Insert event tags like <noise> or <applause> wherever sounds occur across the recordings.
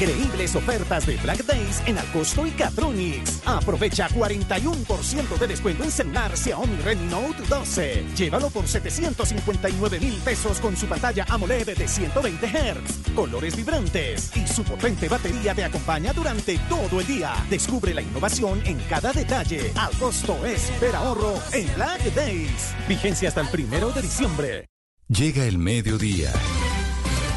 Increíbles ofertas de Black Days en Alcosto y Catronics. Aprovecha 41% de descuento en celular Xiaomi Redmi Note 12. Llévalo por 759 mil pesos con su pantalla AMOLED de 120 Hz, colores vibrantes y su potente batería te acompaña durante todo el día. Descubre la innovación en cada detalle. Al costo es ver ahorro en Black Days. Vigencia hasta el primero de diciembre. Llega el mediodía.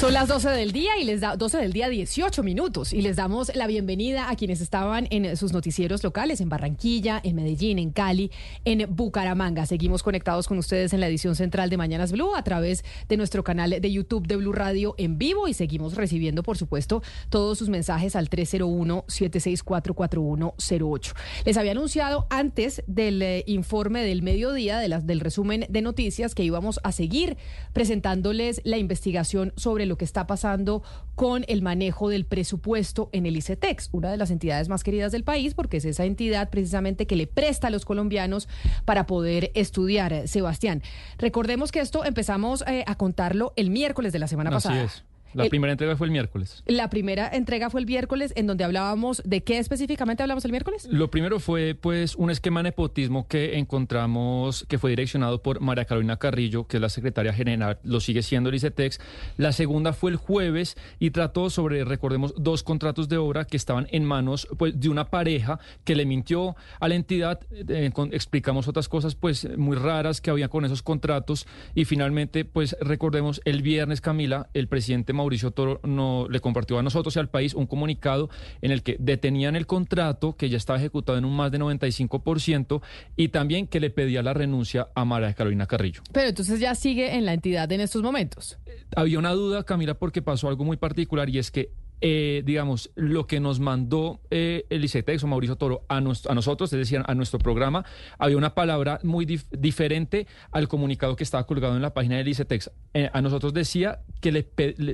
Son las 12 del día y les da 12 del día 18 minutos y les damos la bienvenida a quienes estaban en sus noticieros locales en Barranquilla, en Medellín, en Cali, en Bucaramanga. Seguimos conectados con ustedes en la edición central de Mañanas Blue a través de nuestro canal de YouTube de Blue Radio en vivo y seguimos recibiendo, por supuesto, todos sus mensajes al 301-764-4108. Les había anunciado antes del eh, informe del mediodía, de las, del resumen de noticias, que íbamos a seguir presentándoles la investigación sobre lo que está pasando con el manejo del presupuesto en el ICETEX, una de las entidades más queridas del país, porque es esa entidad precisamente que le presta a los colombianos para poder estudiar. Sebastián, recordemos que esto empezamos eh, a contarlo el miércoles de la semana pasada. La primera entrega fue el miércoles. La primera entrega fue el miércoles, en donde hablábamos de qué específicamente hablamos el miércoles. Lo primero fue, pues, un esquema de nepotismo que encontramos que fue direccionado por María Carolina Carrillo, que es la secretaria general, lo sigue siendo el ICETEX. La segunda fue el jueves y trató sobre, recordemos, dos contratos de obra que estaban en manos, pues, de una pareja que le mintió a la entidad. Eh, explicamos otras cosas, pues, muy raras que había con esos contratos y finalmente, pues, recordemos, el viernes, Camila, el presidente Mauricio Toro no, le compartió a nosotros y al país un comunicado en el que detenían el contrato, que ya estaba ejecutado en un más de 95%, y también que le pedía la renuncia a María Carolina Carrillo. Pero entonces ya sigue en la entidad en estos momentos. había una duda, Camila, porque pasó algo muy particular y es que eh, digamos, lo que nos mandó eh, el ICETEX o Mauricio Toro a, a, nosotros, es decir, a nuestro programa, había una palabra muy diferente al comunicado que estaba colgado en la página del ICETEX. Eh, a nosotros decía que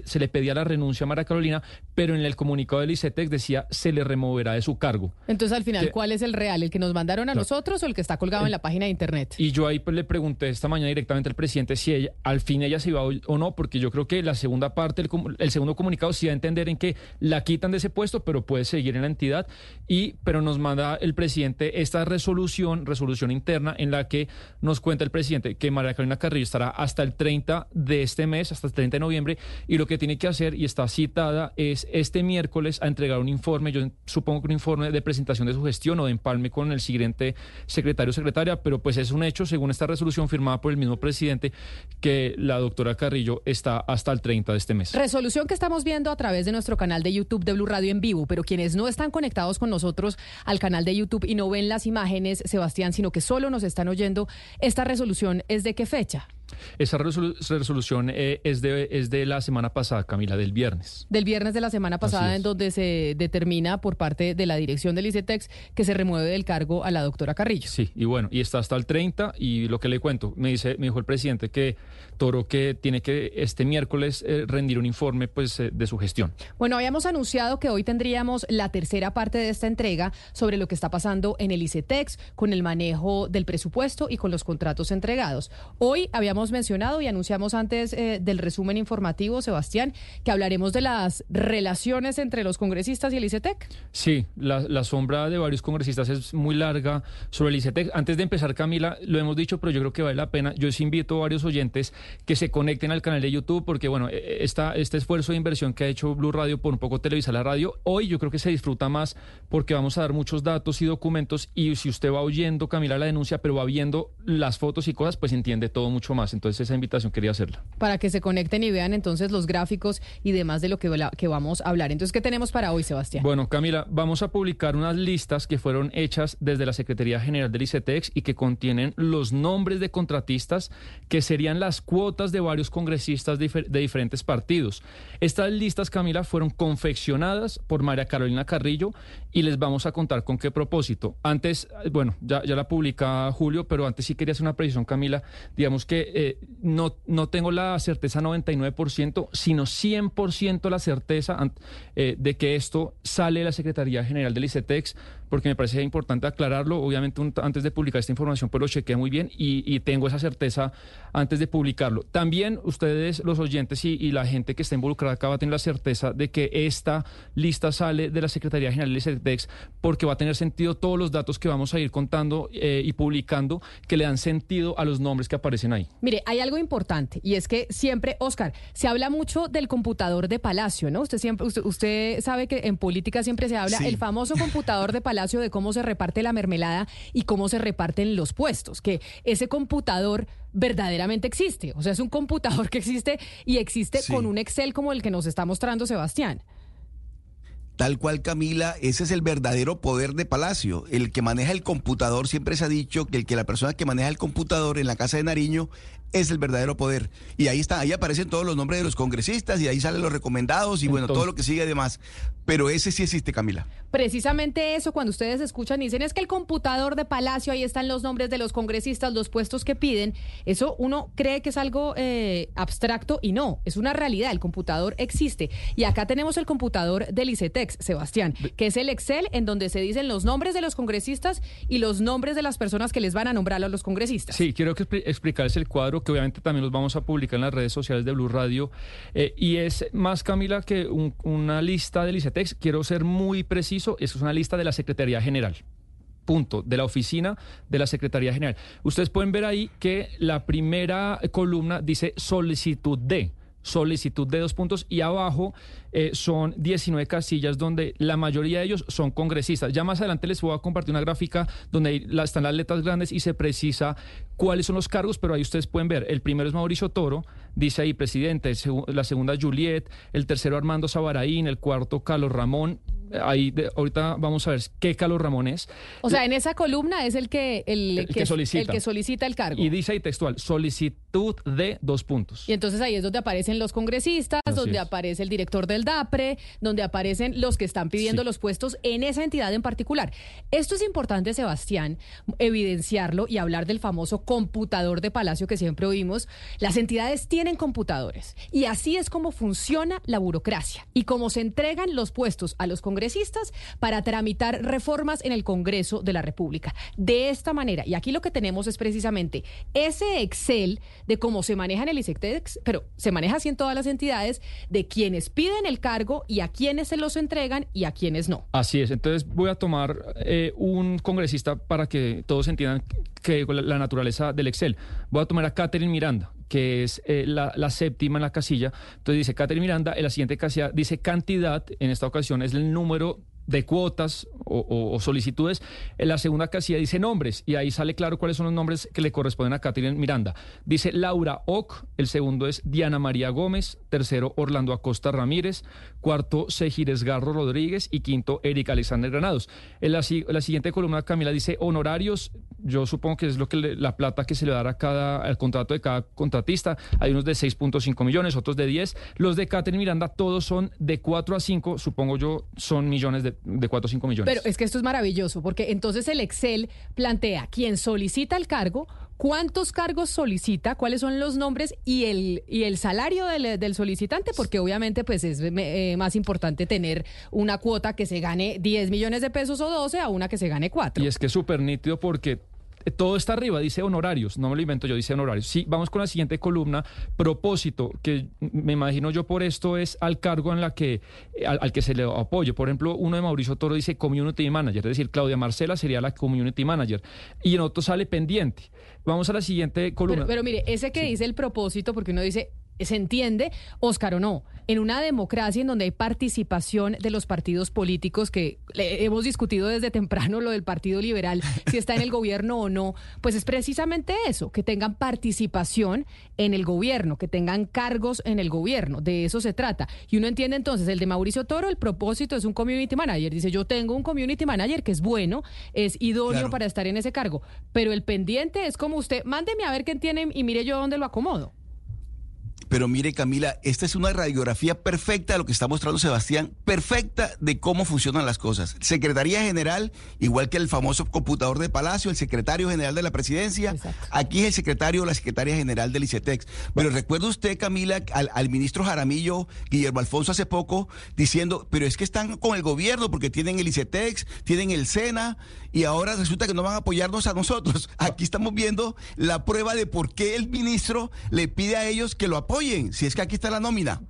se le pedía la renuncia a María Carolina, pero en el comunicado del ICETEX decía se le removerá de su cargo. Entonces, al final, ¿cuál es el real? ¿El que nos mandaron a nosotros o el que está colgado en la página de Internet? Y yo ahí pues, le pregunté esta mañana directamente al presidente si ella, al fin ella se iba o no, porque yo creo que la segunda parte, el, el segundo comunicado, sí va a entender en que la quitan de ese puesto, pero puede seguir en la entidad. Y, pero nos manda el presidente esta resolución, resolución interna, en la que nos cuenta el presidente que María Carolina Carrillo estará hasta el 30 de este mes, hasta el 30 de noviembre, y lo que tiene que hacer, y está citada, es este miércoles a entregar un informe, yo supongo que un informe de presentación de su gestión o de empalme con el siguiente secretario o secretaria, pero pues es un hecho, según esta resolución firmada por el mismo presidente, que la doctora Carrillo está hasta el 30 de este mes. Resolución que estamos viendo a través de nuestro canal de YouTube de Blue Radio en vivo, pero quienes no están conectados con nosotros al canal de YouTube y no ven las imágenes, Sebastián, sino que solo nos están oyendo, ¿esta resolución es de qué fecha? Esa resolución eh, es, de, es de la semana pasada, Camila, del viernes. Del viernes de la semana pasada, en donde se determina por parte de la dirección del ICETEX que se remueve del cargo a la doctora Carrillo. Sí, y bueno, y está hasta el 30, y lo que le cuento, me dice, me dijo el presidente que Toro que tiene que este miércoles eh, rendir un informe pues eh, de su gestión. Bueno, habíamos anunciado que hoy tendríamos la tercera parte de esta entrega sobre lo que está pasando en el ICETEX con el manejo del presupuesto y con los contratos entregados. Hoy habíamos mencionado y anunciamos antes eh, del resumen informativo, Sebastián, que hablaremos de las relaciones entre los congresistas y el ICETEC. Sí, la, sombra de varios congresistas es muy larga sobre el ICETEC. Antes de empezar, Camila, lo hemos dicho, pero yo creo que vale la pena. Yo sí invito a varios oyentes que se conecten al canal de YouTube, porque bueno, e, e, esta, este esfuerzo de inversión que ha hecho Blue Radio por un poco televisar la radio, hoy yo creo que se disfruta más porque vamos a dar muchos datos y documentos y si usted va oyendo, Camila, la denuncia, pero va viendo las fotos y cosas, pues entiende todo mucho más. Entonces esa invitación quería hacerla. Para que se conecten y vean entonces los gráficos y demás de lo que, que vamos a hablar. Entonces, ¿qué tenemos para hoy, Sebastián? Bueno, Camila, vamos a publicar unas listas que fueron hechas desde la Secretaría General del ICETEX y que contienen los nombres de contratistas que serían las cuotas de varios congresistas de, diferentes partidos. Estas listas, Camila, fueron confeccionadas por María Carolina Carrillo y les vamos a contar con qué propósito. Antes, bueno, ya, ya la publica Julio, pero antes sí quería hacer una precisión, Camila. Digamos que eh, no, no tengo la certeza 99%, sino 100% la certeza eh, de que esto sale de la Secretaría General del ICETEX porque me parece importante aclararlo. Obviamente, antes de publicar esta información, pues lo chequeé muy bien y, tengo esa certeza antes de publicarlo. También ustedes, los oyentes y, la gente que está involucrada acá va a tener la certeza de que esta lista sale de la Secretaría General del ICETEX porque va a tener sentido todos los datos que vamos a ir contando eh, y publicando que le dan sentido a los nombres que aparecen ahí. Mire, hay algo importante y es que siempre, Oscar, se habla mucho del computador de Palacio, ¿no? Usted siempre, usted, sabe que en política siempre se habla el famoso computador de Palacio <laughs> de cómo se reparte la mermelada y cómo se reparten los puestos, que ese computador verdaderamente existe, o sea, es un computador que existe y existe con un Excel como el que nos está mostrando Sebastián. Tal cual Camila, ese es el verdadero poder de Palacio. El que maneja el computador, siempre se ha dicho que el que la persona que maneja el computador en la casa de Nariño es el verdadero poder. Y ahí está, ahí aparecen todos los nombres de los congresistas y ahí salen los recomendados y bueno, todo lo que sigue además. Pero ese sí existe, Camila. Precisamente eso, cuando ustedes escuchan y dicen es que el computador de Palacio, ahí están los nombres de los congresistas, los puestos que piden, eso uno cree que es algo eh, abstracto y no, es una realidad, el computador existe. Y acá tenemos el computador del ICETEX, Sebastián, que es el Excel en donde se dicen los nombres de los congresistas y los nombres de las personas que les van a nombrar a los congresistas. Sí, quiero que explicarles el cuadro que obviamente también los vamos a publicar en las redes sociales de Blue Radio. Eh, y es más, Camila, que una lista del ICETEX. Quiero ser muy preciso, es una lista de la Secretaría General punto, de la oficina de la Secretaría General. Ustedes pueden ver ahí que la primera columna dice solicitud de solicitud de dos puntos y abajo eh, son 19 casillas donde la mayoría de ellos son congresistas. Ya más adelante les voy a compartir una gráfica donde están las letras grandes y se precisa cuáles son los cargos, pero ahí ustedes pueden ver. El primero es Mauricio Toro, dice ahí presidente, la segunda Juliet, el tercero Armando Sabaraín, el cuarto Carlos Ramón, ahí ahorita vamos a ver qué Carlos Ramón es. O sea, en esa columna es el que el, que, solicita. el que solicita el cargo. Y dice ahí textual, solicitud de dos puntos. Y entonces ahí es donde aparecen los congresistas, donde aparece el director del DAPRE, donde aparecen los que están pidiendo los puestos en esa entidad en particular. Esto es importante, Sebastián, evidenciarlo y hablar del famoso computador de Palacio que siempre oímos. Las entidades tienen computadores y así es como funciona la burocracia y cómo se entregan los puestos a los congresistas para tramitar reformas en el Congreso de la República. De esta manera, y aquí lo que tenemos es precisamente ese Excel de cómo se maneja en el ISECTEX, pero se maneja así en todas las entidades, de quienes piden el cargo y a quienes se los entregan y a quienes no. Así es, entonces voy a tomar eh, un congresista para que todos entiendan que la naturaleza del Excel. Voy a tomar a Catherine Miranda que es eh, la, séptima en la casilla. Entonces dice Catherine Miranda, en la siguiente casilla dice cantidad, en esta ocasión es el número de cuotas o, solicitudes. En la segunda casilla dice nombres y ahí sale claro cuáles son los nombres que le corresponden a Catherine Miranda. Dice Laura Ock, el segundo es Diana María Gómez, tercero Orlando Acosta Ramírez, cuarto Sejires Garro Rodríguez y quinto Erika Alexander Granados. En la, siguiente columna Camila dice honorarios, yo supongo que es lo que la plata que se le dará a cada al contrato de cada contratista. Hay unos de 6.5 millones, otros de 10. Los de Catherine Miranda todos son de 4 a 5, supongo yo son millones de de 4 o 5 millones. Pero es que esto es maravilloso, porque entonces el Excel plantea quién solicita el cargo, cuántos cargos solicita, cuáles son los nombres y el, y el salario del, solicitante, porque obviamente pues es eh, más importante tener una cuota que se gane 10 millones de pesos o 12 a una que se gane 4. Y es que es súper nítido porque todo está arriba, dice honorarios, no me lo invento yo, dice honorarios. Sí, vamos con la siguiente columna, propósito, que me imagino yo por esto es al cargo en la que, al, que se le apoyo. Por ejemplo, uno de Mauricio Toro dice community manager, es decir, Claudia Marcela sería la community manager. Y en otro sale pendiente. Vamos a la siguiente columna. Pero, mire, ese que dice el propósito, porque uno dice se entiende, Oscar o no, en una democracia en donde hay participación de los partidos políticos, que hemos discutido desde temprano lo del Partido Liberal, <laughs> si está en el gobierno o no, pues es precisamente eso, que tengan participación en el gobierno, que tengan cargos en el gobierno, de eso se trata. Y uno entiende entonces, el de Mauricio Toro, el propósito es un community manager, dice, yo tengo un community manager que es bueno, es idóneo para estar en ese cargo, pero el pendiente es como usted, mándeme a ver quién tiene y mire yo dónde lo acomodo. Pero mire Camila, esta es una radiografía perfecta de lo que está mostrando Sebastián, perfecta de cómo funcionan las cosas. Secretaría General, igual que el famoso computador de Palacio, el secretario general de la presidencia, aquí es el secretario o la secretaria general del ICETEX. Pero recuerda usted, Camila, al, al ministro Jaramillo, Guillermo Alfonso, hace poco, diciendo, pero es que están con el gobierno porque tienen el ICETEX, tienen el SENA, y ahora resulta que no van a apoyarnos a nosotros. Aquí estamos viendo la prueba de por qué el ministro le pide a ellos que lo apoyen, si es que aquí está la nómina.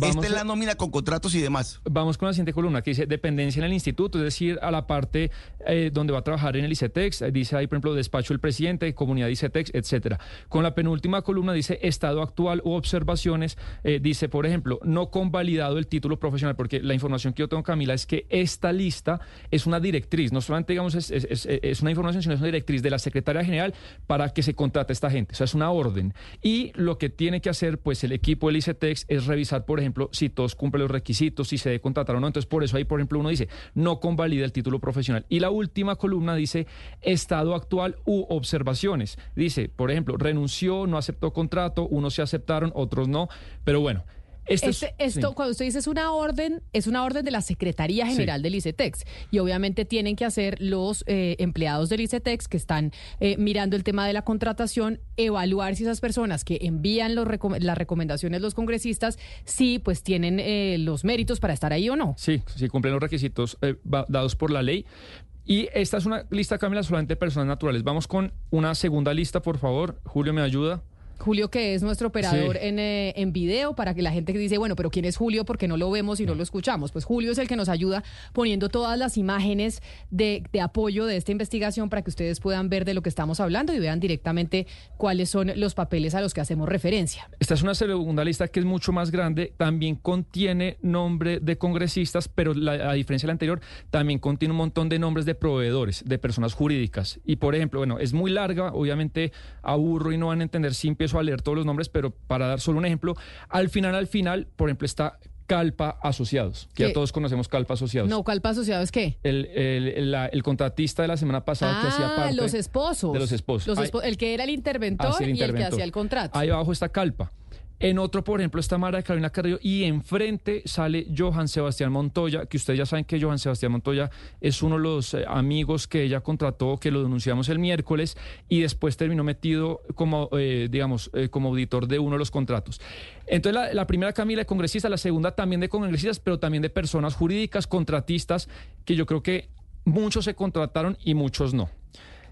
Esta es la nómina con contratos y demás. Vamos con la siguiente columna que dice dependencia en el instituto, es decir, a la parte eh, donde va a trabajar en el ICETEX, dice ahí, por ejemplo, despacho del presidente, comunidad ICETEX, etcétera. Con la penúltima columna dice estado actual u observaciones, eh, dice, por ejemplo, no convalidado el título profesional, porque la información que yo tengo, Camila, es que esta lista es una directriz, no solamente, digamos, es, es una información, sino es una directriz de la secretaria general para que se contrate a esta gente, o sea, es una orden. Y lo que tiene que hacer, pues, el equipo del ICETEX es revisar, por ejemplo, si todos cumplen los requisitos, si se debe contratar o no. Entonces, por eso ahí, por ejemplo, uno dice, no convalida el título profesional. Y la última columna dice, estado actual u observaciones. Dice, por ejemplo, renunció, no aceptó contrato, unos se aceptaron, otros no. Pero bueno, este, esto, cuando usted dice es una orden, es una orden de la Secretaría General del ICETEX. Y obviamente tienen que hacer los eh, empleados del ICETEX que están eh, mirando el tema de la contratación, evaluar si esas personas que envían los las recomendaciones los congresistas, sí, pues tienen eh, los méritos para estar ahí o no. Sí, sí cumplen los requisitos dados por la ley. Y esta es una lista, Camila, solamente de personas naturales. Vamos con una segunda lista, por favor. Julio, ¿me ayuda? Julio, que es nuestro operador en, eh, en video, para que la gente que dice, bueno, pero ¿quién es Julio? Porque no lo vemos y no lo escuchamos. Pues Julio es el que nos ayuda poniendo todas las imágenes de, de, apoyo de esta investigación para que ustedes puedan ver de lo que estamos hablando y vean directamente cuáles son los papeles a los que hacemos referencia. Esta es una segunda lista que es mucho más grande, también contiene nombre de congresistas, pero la, a diferencia de la anterior, también contiene un montón de nombres de proveedores, de personas jurídicas. Y por ejemplo, bueno, es muy larga, obviamente aburro y no van a entender sin a leer todos los nombres, pero para dar solo un ejemplo, al final, al final, por ejemplo, está Calpa Asociados, que ya todos conocemos Calpa Asociados. No, Calpa Asociados, ¿qué? El, el, el contratista de la semana pasada que hacía ah, parte. los esposos. De los esposos. el que era el interventor, y el que hacía el contrato. Ahí abajo está Calpa. En otro, por ejemplo, está Mara Carolina Carrillo y enfrente sale Johan Sebastián Montoya, que ustedes ya saben que Johan Sebastián Montoya es uno de los eh, amigos que ella contrató, que lo denunciamos el miércoles y después terminó metido como, eh, digamos, eh, como auditor de uno de los contratos. Entonces, la, primera Camila de congresistas, la segunda también de congresistas, pero también de personas jurídicas, contratistas, que yo creo que muchos se contrataron y muchos no.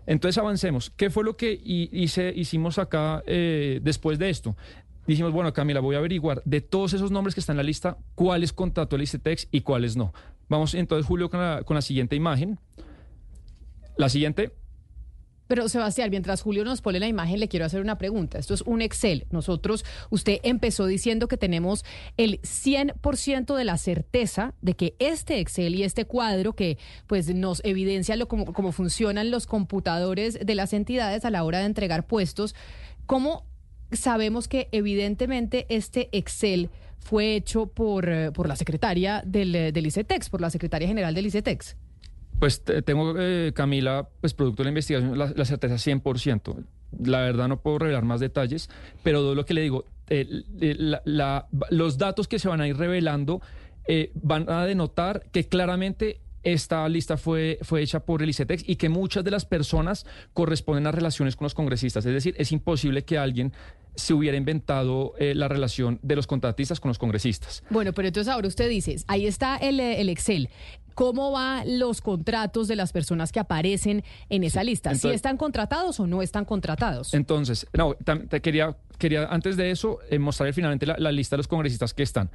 Entonces avancemos. ¿Qué fue lo que hice, hicimos acá después de esto? Dijimos, bueno, Camila, voy a averiguar de todos esos nombres que están en la lista, cuáles contrató el ICETEX y cuáles no. Vamos entonces, Julio, con la, con la siguiente imagen. La siguiente. Pero Sebastián, mientras Julio nos pone la imagen, le quiero hacer una pregunta. Esto es un Excel. Nosotros, usted empezó diciendo que tenemos el 100% de la certeza de que este Excel y este cuadro que pues nos evidencia lo, cómo, cómo funcionan los computadores de las entidades a la hora de entregar puestos, ¿cómo sabemos que evidentemente este Excel fue hecho por, eh, por la secretaria del, eh, del, ICETEX, por la secretaria general del ICETEX. Pues tengo, eh, Camila, pues producto de la investigación, la, certeza 100%. La verdad no puedo revelar más detalles, pero lo que le digo, los datos que se van a ir revelando van a denotar que claramente esta lista fue, fue hecha por el ICETEX y que muchas de las personas corresponden a relaciones con los congresistas. Es decir, es imposible que alguien se hubiera inventado eh, la relación de los contratistas con los congresistas. Bueno, pero entonces ahora usted dice, ahí está el, eh, el Excel. ¿Cómo van los contratos de las personas que aparecen en esa lista? ¿Si están contratados o no están contratados? Entonces, no, te quería, quería antes de eso eh, mostrar finalmente la lista de los congresistas que están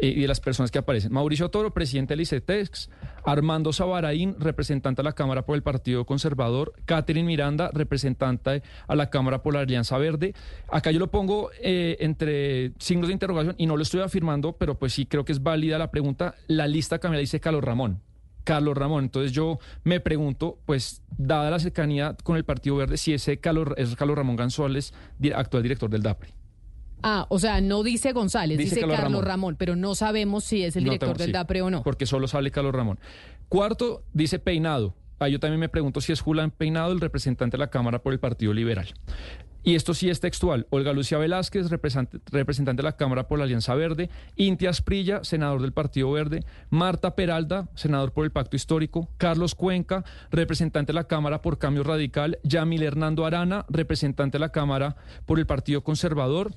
y de las personas que aparecen. Mauricio Toro, presidente del ICETEX, Armando Sabaraín, representante a la Cámara por el Partido Conservador, Catherine Miranda, representante a la Cámara por la Alianza Verde. Acá yo lo pongo eh, entre signos de interrogación y no lo estoy afirmando, pero pues sí creo que es válida la pregunta. La lista que me dice Carlos Ramón. Carlos Ramón. Entonces yo me pregunto, pues, dada la cercanía con el Partido Verde, si ese Carlos, es Carlos Ramón González, actual director del DAPRE. Ah, o sea, no dice González, dice, Carlos, Ramón. pero no sabemos si es el director del DAPRE o no. Porque solo sale Carlos Ramón. Cuarto, dice Peinado. Ah, yo también me pregunto si es Julián Peinado, el representante de la Cámara por el Partido Liberal. Y esto sí es textual. Olga Lucía Velázquez, representante, representante de la Cámara por la Alianza Verde. Intia Asprilla, senador del Partido Verde. Marta Peralda, senador por el Pacto Histórico. Carlos Cuenca, representante de la Cámara por Cambio Radical. Yamil Hernando Arana, representante de la Cámara por el Partido Conservador.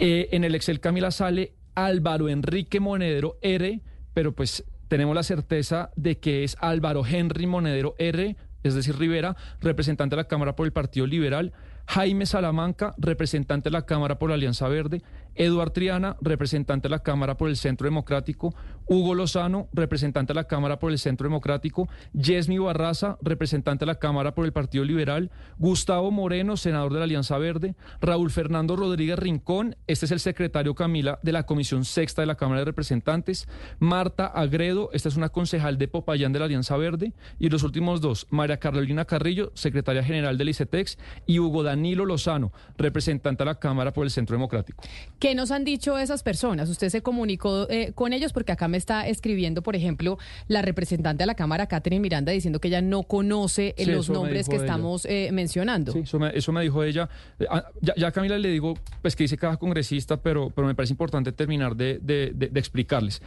Eh, en el Excel Camila sale Álvaro Enrique Monedero R, pero pues tenemos la certeza de que es Álvaro Henry Monedero R, es decir, Rivera, representante de la Cámara por el Partido Liberal, Jaime Salamanca, representante de la Cámara por la Alianza Verde, Eduard Triana, representante de la Cámara por el Centro Democrático, Hugo Lozano, representante de la Cámara por el Centro Democrático, Yesmi Barraza, representante de la Cámara por el Partido Liberal, Gustavo Moreno, senador de la Alianza Verde, Raúl Fernando Rodríguez Rincón, este es el secretario Camila de la Comisión Sexta de la Cámara de Representantes, Marta Agredo, esta es una concejal de Popayán de la Alianza Verde, y los últimos dos, María Carolina Carrillo, secretaria general del ICETEX, y Hugo Danilo Lozano, representante de la Cámara por el Centro Democrático. ¿Qué nos han dicho esas personas? Usted se comunicó eh, con ellos porque acá me está escribiendo, por ejemplo, la representante de la Cámara, Catherine Miranda, diciendo que ella no conoce eh, Sí, los nombres que ella. estamos eh, mencionando. Sí, eso me, eso me dijo ella. Ah, Ya, ya a Camila le digo, pues que dice cada congresista, pero, pero me parece importante terminar de, de- de- de explicarles.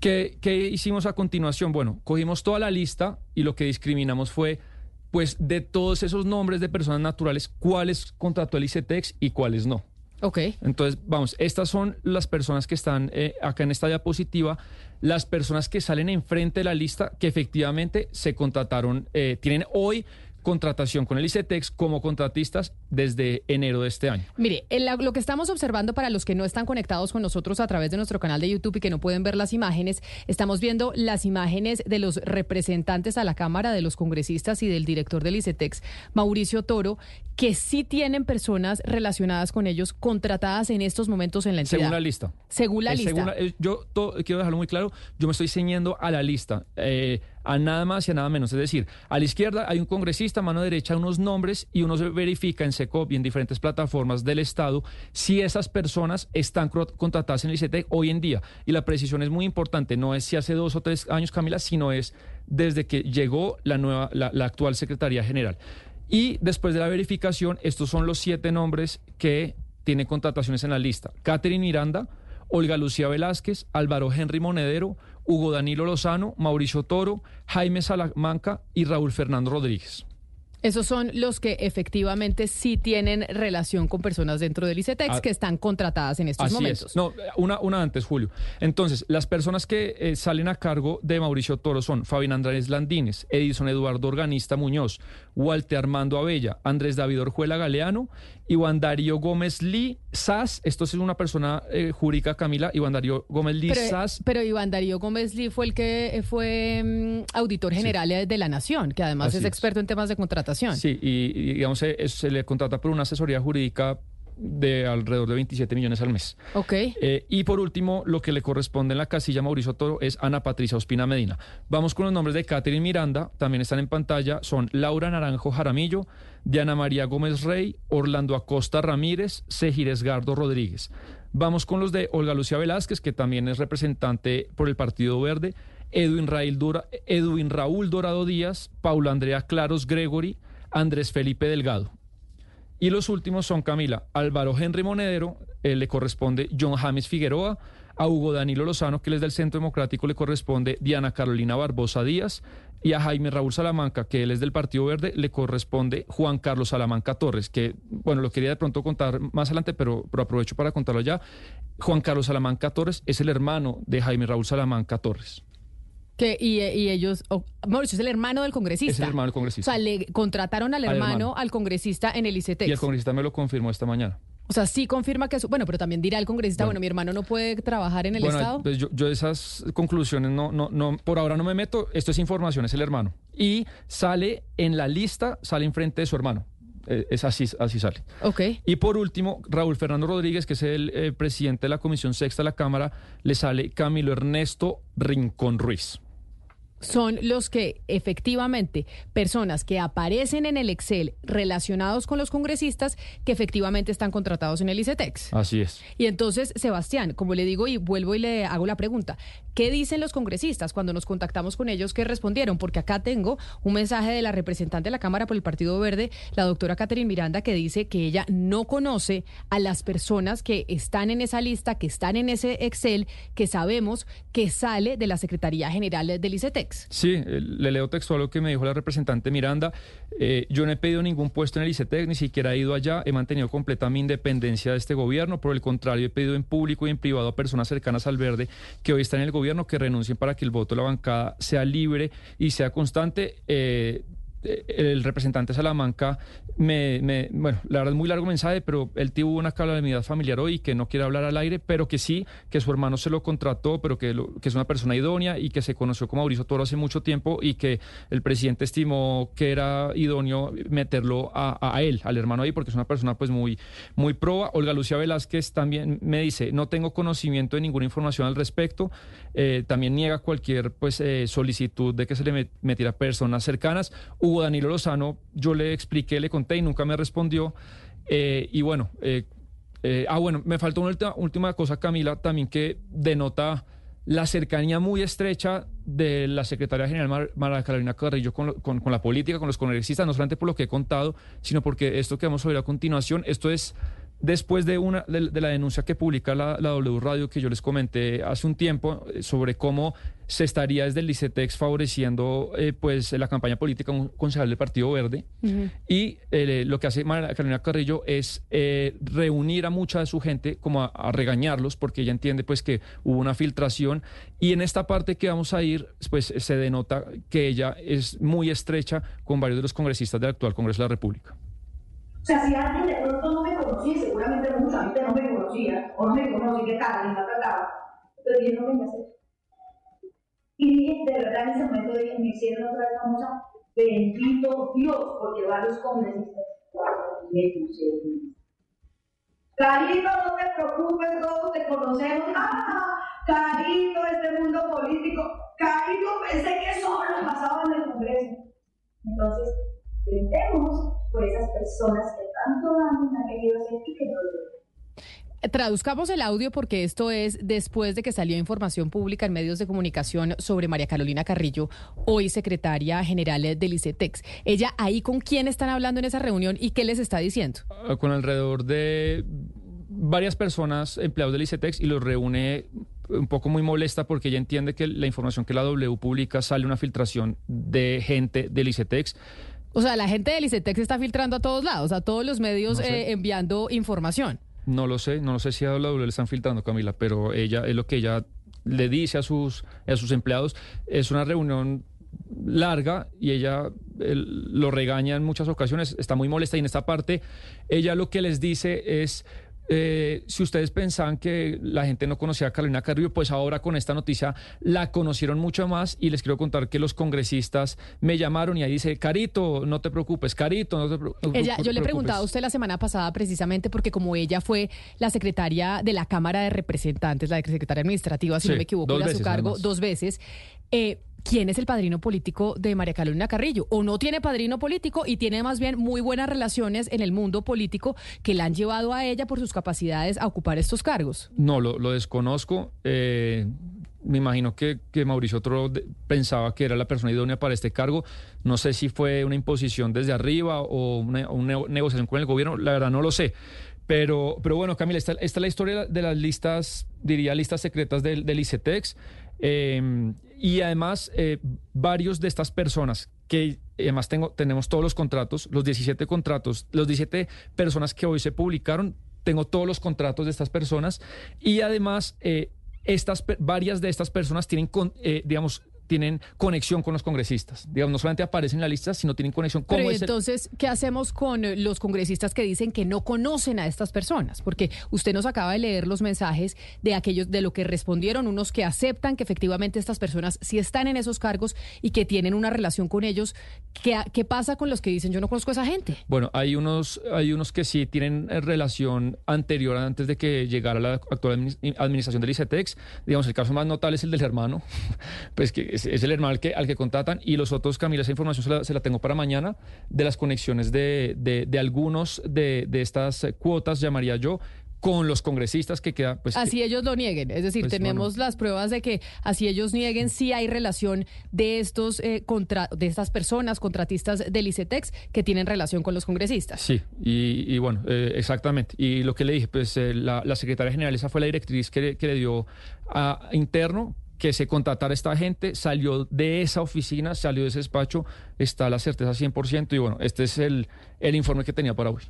¿Qué, ¿Qué hicimos a continuación? Bueno, cogimos toda la lista y lo que discriminamos fue, pues, de todos esos nombres de personas naturales, cuáles contrató el ICETEX y cuáles no. Ok. Entonces, vamos, estas son las personas que están eh, acá en esta diapositiva, las personas que salen enfrente de la lista que efectivamente se contrataron, eh, tienen hoy contratación con el ICETEX como contratistas desde enero de este año. Mire, el- lo que estamos observando para los que no están conectados con nosotros a través de nuestro canal de YouTube y que no pueden ver las imágenes, estamos viendo las imágenes de los representantes a la Cámara, de los congresistas y del director del ICETEX, Mauricio Toro, que sí tienen personas relacionadas con ellos contratadas en estos momentos en la entidad. Según la lista. Según la Eh, lista. según la- eh, yo to- quiero dejarlo muy claro, yo me estoy ceñiendo a la lista, eh, a nada más y a nada menos. Es decir, a la izquierda hay un congresista, a mano derecha unos nombres y uno se verifica en SECOP y en diferentes plataformas del Estado si esas personas están contratadas en el ICETEC hoy en día. Y la precisión es muy importante, no es si hace dos o tres años, Camila, sino es desde que llegó la, nueva, la, la actual Secretaría General. Y después de la verificación, estos son los siete nombres que tiene contrataciones en la lista. Catherine Miranda, Olga Lucía Velázquez, Álvaro Henry Monedero, Hugo Danilo Lozano, Mauricio Toro, Jaime Salamanca y Raúl Fernando Rodríguez. Esos son los que efectivamente sí tienen relación con personas dentro del ICETEX Ah, que están contratadas en estos Así momentos. es. No, una, una antes, Julio. Entonces, las personas que eh, salen a cargo de Mauricio Toro son Fabián Andrés Landines, Edison Eduardo Organista Muñoz, Walter Armando Abella, Andrés David Orjuela Galeano, Iván Darío Gómez Lee Sas. Esto es una persona eh, jurídica, Camila, Iván Darío Gómez Lee Pero, Sas. pero Iván Darío Gómez Lee fue el que eh, fue mm, auditor general eh, de la Nación, que además Así es es. experto en temas de contratación. Sí, y, y, digamos, se, se le contrata por una asesoría jurídica de alrededor de 27 millones al mes. Ok. Eh, y por último, lo que le corresponde en la casilla Mauricio Toro es Ana Patricia Ospina Medina. Vamos con los nombres de Catherine Miranda, también están en pantalla, son Laura Naranjo Jaramillo, Diana María Gómez Rey, Orlando Acosta Ramírez, Sejires Gardo Rodríguez. Vamos con los de Olga Lucía Velázquez, que también es representante por el Partido Verde, Edwin, Raúl Dora- Edwin Raúl Dorado Díaz, Paula Andrea Claros Gregory, Andrés Felipe Delgado. Y los últimos son Camila, Álvaro Henry Monedero, eh, le corresponde John James Figueroa, a Hugo Danilo Lozano, que él es del Centro Democrático, le corresponde Diana Carolina Barbosa Díaz, y a Jaime Raúl Salamanca, que él es del Partido Verde, le corresponde Juan Carlos Salamanca Torres, que, bueno, lo quería de pronto contar más adelante, pero, pero aprovecho para contarlo ya. Juan Carlos Salamanca Torres es el hermano de Jaime Raúl Salamanca Torres. Que, y, y ellos, oh, Mauricio es el hermano del congresista. Es el hermano del O congresista. sea, le contrataron al Al hermano, hermano. al congresista en el ICETEX. Y el congresista me lo confirmó esta mañana. O sea, sí confirma que... Su, bueno, pero también dirá el congresista, bueno, Bueno. mi hermano no puede trabajar en el bueno, Estado. pues yo, yo esas conclusiones no, no, no, por ahora no me meto. Esto es información, es el hermano. Y sale en la lista, sale enfrente de su hermano. Eh, es así, así sale. Ok. Y por último, Raúl Fernando Rodríguez, que es el eh, presidente de la Comisión Sexta de la Cámara, le sale Camilo Ernesto Rincón Ruiz. Son los que efectivamente, personas que aparecen en el Excel relacionados con los congresistas que efectivamente están contratados en el ICETEX. Así es. Y entonces, Sebastián, como le digo y vuelvo y le hago la pregunta, ¿qué dicen los congresistas cuando nos contactamos con ellos? ¿Qué respondieron? Porque acá tengo un mensaje de la representante de la Cámara por el Partido Verde, la doctora Catherine Miranda, que dice que ella no conoce a las personas que están en esa lista, que están en ese Excel, que sabemos que sale de la Secretaría General del ICETEX. Sí, eh, le leo textual lo que me dijo la representante Miranda. Eh, yo no he pedido ningún puesto en el ICETEX, ni siquiera he ido allá, he mantenido completa mi independencia de este gobierno. Por el contrario, he pedido en público y en privado a personas cercanas al verde que hoy están en el gobierno que renuncien para que el voto de la bancada sea libre y sea constante. Eh, el representante Salamanca me, bueno, la verdad es muy largo mensaje, pero él tuvo una calamidad familiar hoy que no quiere hablar al aire, pero que sí, que su hermano se lo contrató, pero que, que es una persona idónea y que se conoció con Mauricio Toro hace mucho tiempo y que el presidente estimó que era idóneo meterlo a, él, al hermano ahí, porque es una persona pues muy, muy proba. Olga Lucía Velázquez también me dice, no tengo conocimiento de ninguna información al respecto, eh, también niega cualquier pues eh, solicitud de que se le metiera personas cercanas. Danilo Lozano, yo le expliqué, le conté y nunca me respondió. Eh, y bueno, eh, eh, ah, bueno, me faltó una última, última cosa, Camila, también que denota la cercanía muy estrecha de la secretaria general María Carolina Carrillo con, con, con, la política, con los congresistas, no solamente por lo que he contado, sino porque esto que vamos a ver a continuación, esto es después de, una, de, de la denuncia que publica la, la, W Radio que yo les comenté hace un tiempo eh, sobre cómo se estaría desde el ICETEX favoreciendo eh, pues la campaña política un concejal del Partido Verde uh -huh. y eh, lo que hace María Carolina Carrillo es eh, reunir a mucha de su gente como a, a, regañarlos porque ella entiende pues que hubo una filtración y en esta parte que vamos a ir pues se denota que ella es muy estrecha con varios de los congresistas del actual Congreso de la República. O sea, si alguien de pronto no me conocía, seguramente mucha gente no me conocía, o no me conoce, ¿qué tal? Me trataba. Pero yo no a hacer. Y de verdad en ese momento me hicieron otra vez famosa, bendito Dios, porque varios congresistas me pusieron. Carito, no te preocupes, todos te conocemos. ¡Ah! <laughs> Carito, este mundo político. Carito, pensé que solo pasaba en el Congreso. Entonces, brindemos por esas personas que tanto daño han querido hacer y que no lo Traduzcamos el audio porque esto es después de que salió información pública en medios de comunicación sobre María Carolina Carrillo, hoy secretaria general del ICETEX. Ella ahí con quién están hablando en esa reunión y qué les está diciendo. Ah, con alrededor de varias personas empleados del ICETEX y los reúne un poco muy molesta porque ella entiende que la información que la W publica sale una filtración de gente del ICETEX o sea, la gente del ICETEX está filtrando a todos lados, a todos los medios no sé. eh, enviando información. No lo sé, no lo sé si a W le están filtrando, Camila, pero ella es lo que ella le dice a sus, a sus empleados. Es una reunión larga y ella lo regaña en muchas ocasiones, está muy molesta y en esta parte ella lo que les dice es eh, si ustedes pensaban que la gente no conocía a Carolina Carrillo, pues ahora con esta noticia la conocieron mucho más y les quiero contar que los congresistas me llamaron y ahí dice, Carito, no te preocupes, Carito, no te preocupes. Ella, yo le preguntaba a usted la semana pasada precisamente porque como ella fue la secretaria de la Cámara de Representantes, la secretaria administrativa, si sí, no me equivoco, a su cargo además. dos veces, eh, quién es el padrino político de María Carolina Carrillo. O no tiene padrino político y tiene más bien muy buenas relaciones en el mundo político que la han llevado a ella por sus capacidades a ocupar estos cargos. No, lo, lo desconozco. Eh, me imagino que, que Mauricio Otro pensaba que era la persona idónea para este cargo. No sé si fue una imposición desde arriba o una, una negociación con el gobierno. La verdad no lo sé. Pero, pero bueno, Camila, esta, esta, es la historia de las listas, diría listas secretas del, del ICETEX. Eh, y además, eh, varios de estas personas que además tengo, tenemos todos los contratos, los 17 contratos, los 17 personas que hoy se publicaron, tengo todos los contratos de estas personas. Y además eh, estas, varias de estas personas tienen, eh, digamos, tienen conexión con los congresistas. Digamos, no solamente aparecen en la lista, sino tienen conexión con Pero entonces, el... ¿qué hacemos con los congresistas que dicen que no conocen a estas personas? Porque usted nos acaba de leer los mensajes de aquellos de lo que respondieron, unos que aceptan que efectivamente estas personas sí están en esos cargos y que tienen una relación con ellos. ¿Qué, qué pasa con los que dicen yo no conozco a esa gente? Bueno, hay unos, hay unos que sí tienen relación anterior antes de que llegara la actual administración del ICETEX. Digamos, el caso más notable es el del hermano, <laughs> pues que es, el hermano al que, al que contratan y los otros, Camila, esa información se la, tengo para mañana, de las conexiones de, de, algunos de, de estas cuotas, llamaría yo, con los congresistas que quedan. Pues, así ellos lo nieguen. Es decir, pues, tenemos las pruebas de que así ellos nieguen si hay relación de estos eh, contra, de estas personas contratistas del ICETEX que tienen relación con los congresistas. Sí, y, bueno, eh, exactamente. Y lo que le dije, pues eh, la, secretaria general, esa fue la directriz que, que le dio a interno que se contratara esta gente, salió de esa oficina, salió de ese despacho, está la certeza 100% y bueno, este es el, el informe que tenía para hoy.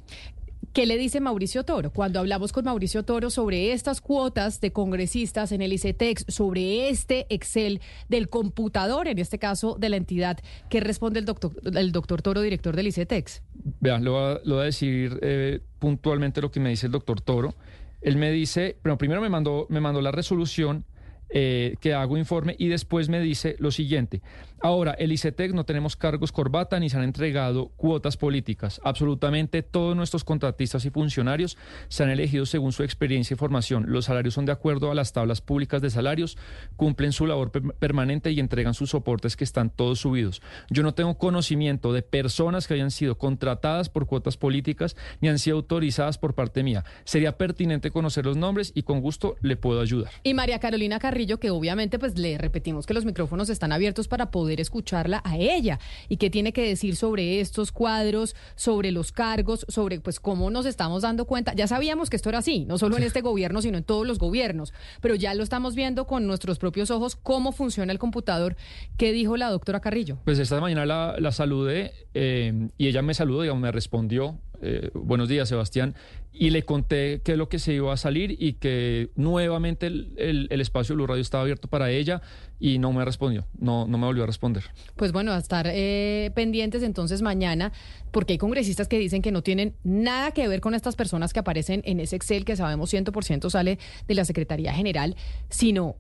¿Qué le dice Mauricio Toro? Cuando hablamos con Mauricio Toro sobre estas cuotas de congresistas en el ICETEX, sobre este Excel del computador, en este caso de la entidad, ¿qué responde el doctor, el doctor Toro, director del ICETEX? Vean, lo voy a, decir eh, puntualmente lo que me dice el doctor Toro. Él me dice, pero primero me mandó, me mandó la resolución eh, que hago informe y después me dice lo siguiente. Ahora, el ICETEX no tenemos cargos corbata ni se han entregado cuotas políticas. Absolutamente todos nuestros contratistas y funcionarios se han elegido según su experiencia y formación. Los salarios son de acuerdo a las tablas públicas de salarios, cumplen su labor permanente y entregan sus soportes que están todos subidos. Yo no tengo conocimiento de personas que hayan sido contratadas por cuotas políticas ni han sido autorizadas por parte mía. Sería pertinente conocer los nombres y con gusto le puedo ayudar. Y María Carolina que obviamente pues le repetimos que los micrófonos están abiertos para poder escucharla a ella y qué tiene que decir sobre estos cuadros, sobre los cargos, sobre pues cómo nos estamos dando cuenta. Ya sabíamos que esto era así, no solo en este gobierno, sino en todos los gobiernos, pero ya lo estamos viendo con nuestros propios ojos cómo funciona el computador. ¿Qué dijo la doctora Carrillo? Pues esta mañana la, saludé eh, y ella me saludó, digamos, me respondió eh, buenos días, Sebastián, y le conté qué es lo que se iba a salir y que nuevamente el, espacio de Blue Radio estaba abierto para ella y no me respondió, no, no me volvió a responder. Pues bueno, a estar eh, pendientes entonces mañana, porque hay congresistas que dicen que no tienen nada que ver con estas personas que aparecen en ese Excel que sabemos 100% sale de la Secretaría General, sino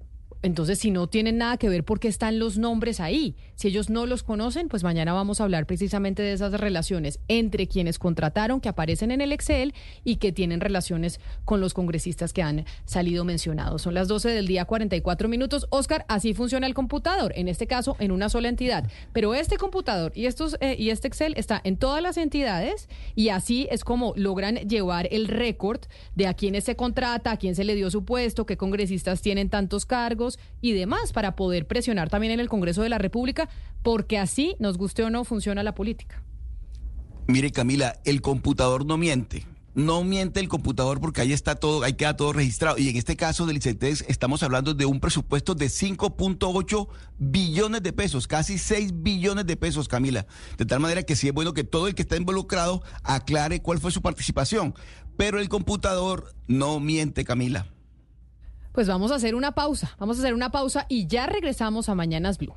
entonces, si no tienen nada que ver, ¿por qué están los nombres ahí? Si ellos no los conocen, pues mañana vamos a hablar precisamente de esas relaciones entre quienes contrataron, que aparecen en el Excel y que tienen relaciones con los congresistas que han salido mencionados. Son las 12 del día, 44 minutos. Oscar, así funciona el computador, en este caso en una sola entidad. Pero este computador y, estos, eh, y este Excel está en todas las entidades y así es como logran llevar el récord de a quiénes se contrata, a quién se le dio su puesto, qué congresistas tienen tantos cargos y demás para poder presionar también en el Congreso de la República, porque así, nos guste o no, funciona la política. Mire, Camila, el computador no miente. No miente el computador porque ahí está todo, ahí queda todo registrado. Y en este caso del estamos hablando de un presupuesto de 5.8 billones de pesos, casi 6 billones de pesos, Camila. De tal manera que sí es bueno que todo el que está involucrado aclare cuál fue su participación. Pero el computador no miente, Camila. Pues vamos a hacer una pausa, vamos a hacer una pausa y ya regresamos a Mañanas Blue.